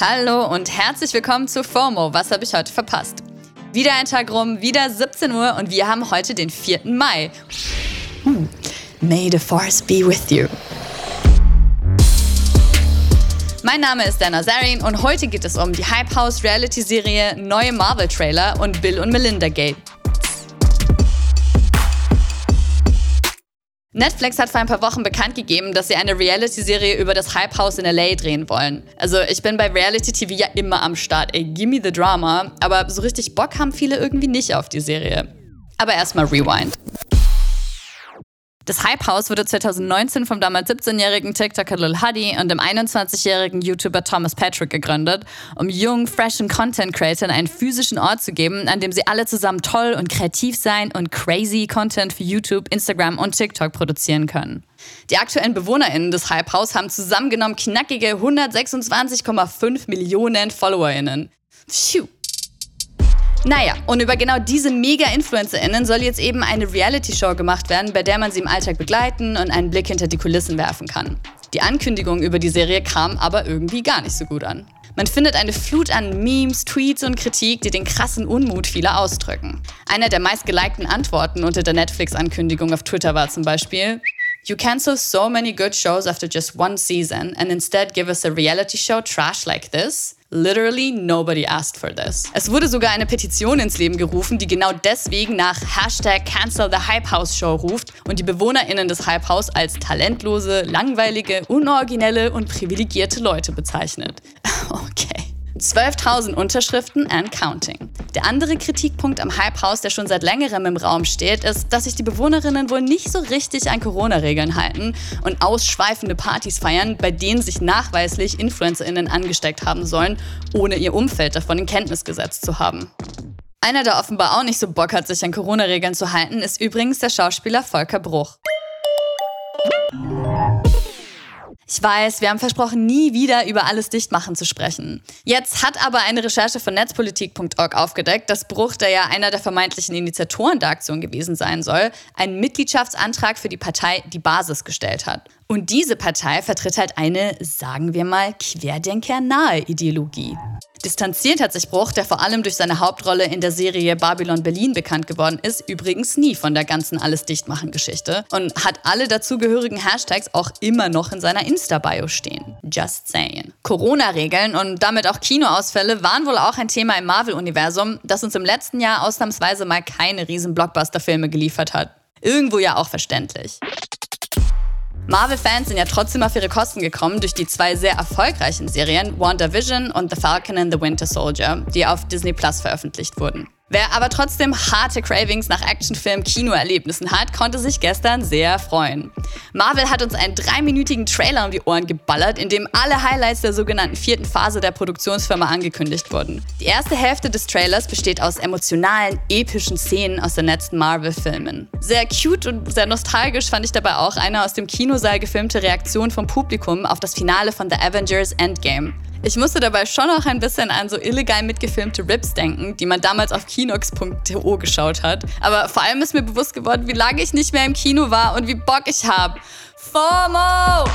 Hallo und herzlich willkommen zu FOMO. Was habe ich heute verpasst? Wieder ein Tag rum, wieder 17 Uhr und wir haben heute den 4. Mai. Hm. May the Force be with you. Mein Name ist Dana Zarin und heute geht es um die Hype House Reality Serie, neue Marvel Trailer und Bill und Melinda Gate. Netflix hat vor ein paar Wochen bekannt gegeben, dass sie eine Reality-Serie über das Hype House in LA drehen wollen. Also ich bin bei Reality TV ja immer am Start, ey, gimme the drama. Aber so richtig Bock haben viele irgendwie nicht auf die Serie. Aber erstmal Rewind. Das Hype House wurde 2019 vom damals 17-jährigen TikToker Lil Huddy und dem 21-jährigen YouTuber Thomas Patrick gegründet, um jungen, freshen Content Creators einen physischen Ort zu geben, an dem sie alle zusammen toll und kreativ sein und crazy Content für YouTube, Instagram und TikTok produzieren können. Die aktuellen BewohnerInnen des Hype House haben zusammengenommen knackige 126,5 Millionen FollowerInnen. Phew. Naja, und über genau diese Mega-InfluencerInnen soll jetzt eben eine Reality-Show gemacht werden, bei der man sie im Alltag begleiten und einen Blick hinter die Kulissen werfen kann. Die Ankündigung über die Serie kam aber irgendwie gar nicht so gut an. Man findet eine Flut an Memes, Tweets und Kritik, die den krassen Unmut vieler ausdrücken. Einer der meistgelikten Antworten unter der Netflix-Ankündigung auf Twitter war zum Beispiel You cancel so many good shows after just one season and instead give us a reality show trash like this? Literally nobody asked for this. Es wurde sogar eine Petition ins Leben gerufen, die genau deswegen nach Hashtag Cancel the Hype House Show ruft und die BewohnerInnen des Hype House als talentlose, langweilige, unoriginelle und privilegierte Leute bezeichnet. Okay. 12.000 Unterschriften and counting. Der andere Kritikpunkt am Hype House, der schon seit längerem im Raum steht, ist, dass sich die Bewohnerinnen wohl nicht so richtig an Corona-Regeln halten und ausschweifende Partys feiern, bei denen sich nachweislich InfluencerInnen angesteckt haben sollen, ohne ihr Umfeld davon in Kenntnis gesetzt zu haben. Einer, der offenbar auch nicht so Bock hat, sich an Corona-Regeln zu halten, ist übrigens der Schauspieler Volker Bruch. Ich weiß, wir haben versprochen, nie wieder über alles Dichtmachen zu sprechen. Jetzt hat aber eine Recherche von netzpolitik.org aufgedeckt, dass Bruch, der ja einer der vermeintlichen Initiatoren der Aktion gewesen sein soll, einen Mitgliedschaftsantrag für die Partei Die Basis gestellt hat. Und diese Partei vertritt halt eine, sagen wir mal, querdenkernahe Ideologie. Distanziert hat sich Bruch, der vor allem durch seine Hauptrolle in der Serie Babylon Berlin bekannt geworden ist, übrigens nie von der ganzen Alles dichtmachen Geschichte und hat alle dazugehörigen Hashtags auch immer noch in seiner Insta-Bio stehen. Just saying. Corona-Regeln und damit auch Kinoausfälle waren wohl auch ein Thema im Marvel-Universum, das uns im letzten Jahr ausnahmsweise mal keine riesen Blockbuster-Filme geliefert hat. Irgendwo ja auch verständlich. Marvel-Fans sind ja trotzdem auf ihre Kosten gekommen durch die zwei sehr erfolgreichen Serien WandaVision und The Falcon and the Winter Soldier, die auf Disney Plus veröffentlicht wurden. Wer aber trotzdem harte Cravings nach Actionfilm-Kinoerlebnissen hat, konnte sich gestern sehr freuen. Marvel hat uns einen dreiminütigen Trailer um die Ohren geballert, in dem alle Highlights der sogenannten vierten Phase der Produktionsfirma angekündigt wurden. Die erste Hälfte des Trailers besteht aus emotionalen, epischen Szenen aus den letzten Marvel-Filmen. Sehr cute und sehr nostalgisch fand ich dabei auch eine aus dem Kinosaal gefilmte Reaktion vom Publikum auf das Finale von The Avengers Endgame. Ich musste dabei schon auch ein bisschen an so illegal mitgefilmte Rips denken, die man damals auf kinox.to geschaut hat. Aber vor allem ist mir bewusst geworden, wie lange ich nicht mehr im Kino war und wie Bock ich habe. FOMO!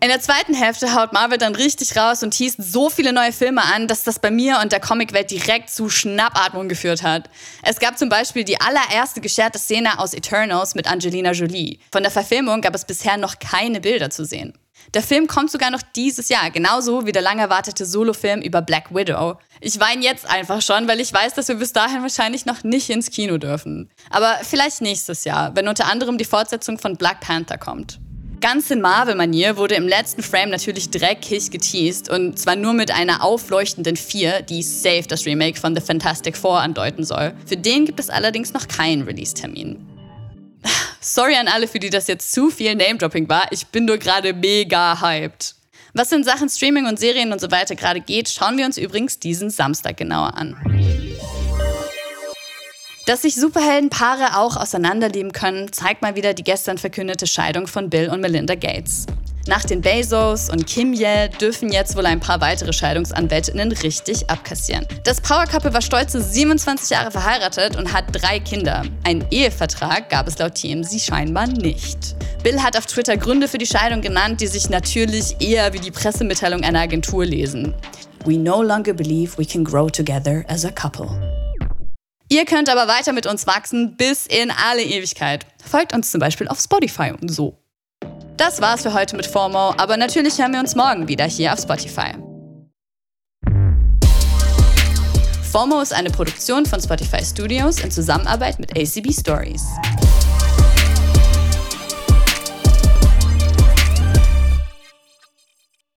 In der zweiten Hälfte haut Marvel dann richtig raus und hieß so viele neue Filme an, dass das bei mir und der Comicwelt direkt zu Schnappatmung geführt hat. Es gab zum Beispiel die allererste gescherte Szene aus Eternals mit Angelina Jolie. Von der Verfilmung gab es bisher noch keine Bilder zu sehen. Der Film kommt sogar noch dieses Jahr, genauso wie der lang erwartete Solofilm über Black Widow. Ich weine jetzt einfach schon, weil ich weiß, dass wir bis dahin wahrscheinlich noch nicht ins Kino dürfen. Aber vielleicht nächstes Jahr, wenn unter anderem die Fortsetzung von Black Panther kommt. Ganz in Marvel-Manier wurde im letzten Frame natürlich dreckig geteased und zwar nur mit einer aufleuchtenden 4, die safe das Remake von The Fantastic Four andeuten soll. Für den gibt es allerdings noch keinen Release-Termin. Sorry an alle, für die das jetzt zu viel Name-Dropping war. Ich bin nur gerade mega hyped. Was in Sachen Streaming und Serien und so weiter gerade geht, schauen wir uns übrigens diesen Samstag genauer an. Dass sich Superheldenpaare auch auseinanderleben können, zeigt mal wieder die gestern verkündete Scheidung von Bill und Melinda Gates. Nach den Bezos und Kim Ye dürfen jetzt wohl ein paar weitere Scheidungsanwältinnen richtig abkassieren. Das Power Couple war stolze 27 Jahre verheiratet und hat drei Kinder. Einen Ehevertrag gab es laut TMZ scheinbar nicht. Bill hat auf Twitter Gründe für die Scheidung genannt, die sich natürlich eher wie die Pressemitteilung einer Agentur lesen. We no longer believe we can grow together as a couple. Ihr könnt aber weiter mit uns wachsen bis in alle Ewigkeit. Folgt uns zum Beispiel auf Spotify und so. Das war's für heute mit FOMO, aber natürlich hören wir uns morgen wieder hier auf Spotify. FOMO ist eine Produktion von Spotify Studios in Zusammenarbeit mit ACB Stories.